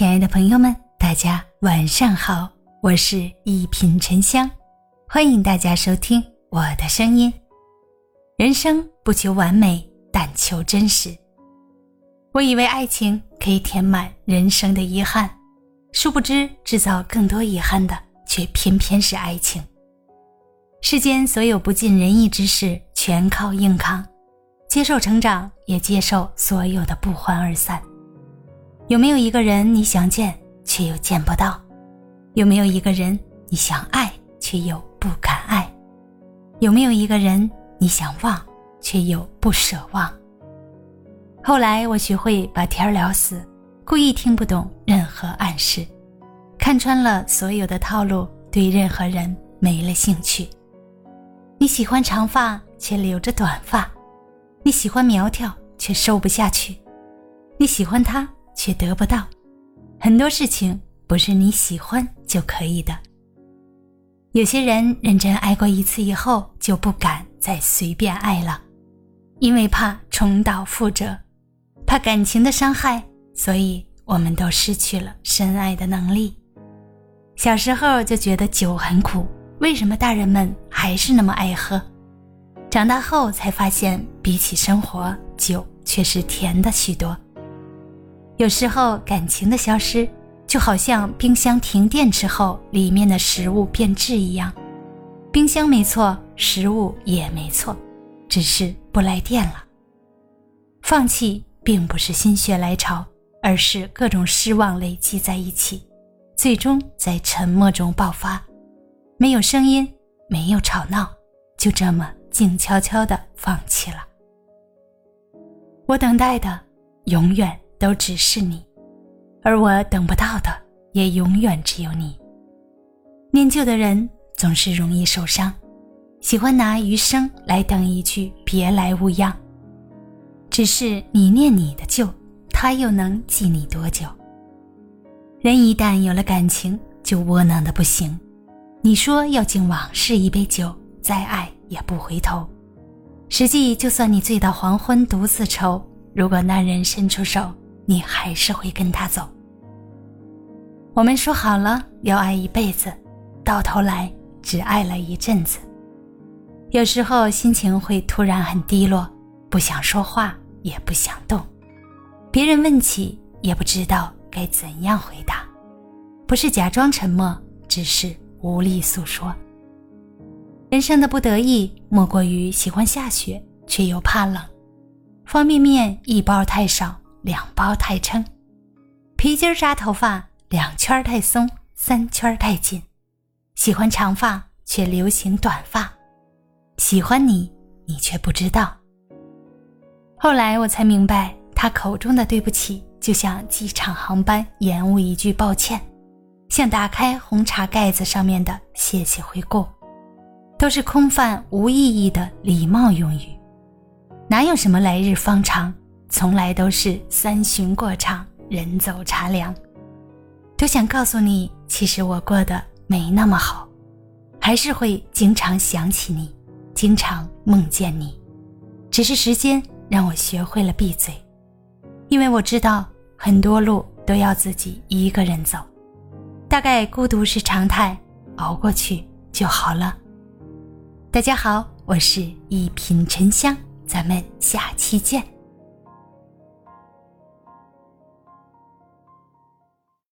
亲爱的朋友们，大家晚上好，我是一品沉香，欢迎大家收听我的声音。人生不求完美，但求真实。我以为爱情可以填满人生的遗憾，殊不知制造更多遗憾的，却偏偏是爱情。世间所有不尽人意之事，全靠硬扛，接受成长，也接受所有的不欢而散。有没有一个人你想见却又见不到？有没有一个人你想爱却又不敢爱？有没有一个人你想忘却又不舍忘？后来我学会把天聊死，故意听不懂任何暗示，看穿了所有的套路，对任何人没了兴趣。你喜欢长发却留着短发，你喜欢苗条却瘦不下去，你喜欢他。却得不到，很多事情不是你喜欢就可以的。有些人认真爱过一次以后就不敢再随便爱了，因为怕重蹈覆辙，怕感情的伤害，所以我们都失去了深爱的能力。小时候就觉得酒很苦，为什么大人们还是那么爱喝？长大后才发现，比起生活，酒却是甜的许多。有时候感情的消失，就好像冰箱停电之后，里面的食物变质一样。冰箱没错，食物也没错，只是不来电了。放弃并不是心血来潮，而是各种失望累积在一起，最终在沉默中爆发。没有声音，没有吵闹，就这么静悄悄地放弃了。我等待的，永远。都只是你，而我等不到的也永远只有你。念旧的人总是容易受伤，喜欢拿余生来等一句“别来无恙”。只是你念你的旧，他又能记你多久？人一旦有了感情，就窝囊的不行。你说要敬往事一杯酒，再爱也不回头。实际就算你醉到黄昏独自愁，如果那人伸出手。你还是会跟他走。我们说好了要爱一辈子，到头来只爱了一阵子。有时候心情会突然很低落，不想说话，也不想动。别人问起，也不知道该怎样回答。不是假装沉默，只是无力诉说。人生的不得意，莫过于喜欢下雪，却又怕冷。方便面一包太少。两包太撑，皮筋扎头发，两圈太松，三圈太紧。喜欢长发，却流行短发。喜欢你，你却不知道。后来我才明白，他口中的对不起，就像机场航班延误一句抱歉，像打开红茶盖子上面的谢谢惠顾，都是空泛无意义的礼貌用语，哪有什么来日方长？从来都是三巡过场，人走茶凉。都想告诉你，其实我过得没那么好，还是会经常想起你，经常梦见你。只是时间让我学会了闭嘴，因为我知道很多路都要自己一个人走。大概孤独是常态，熬过去就好了。大家好，我是一品沉香，咱们下期见。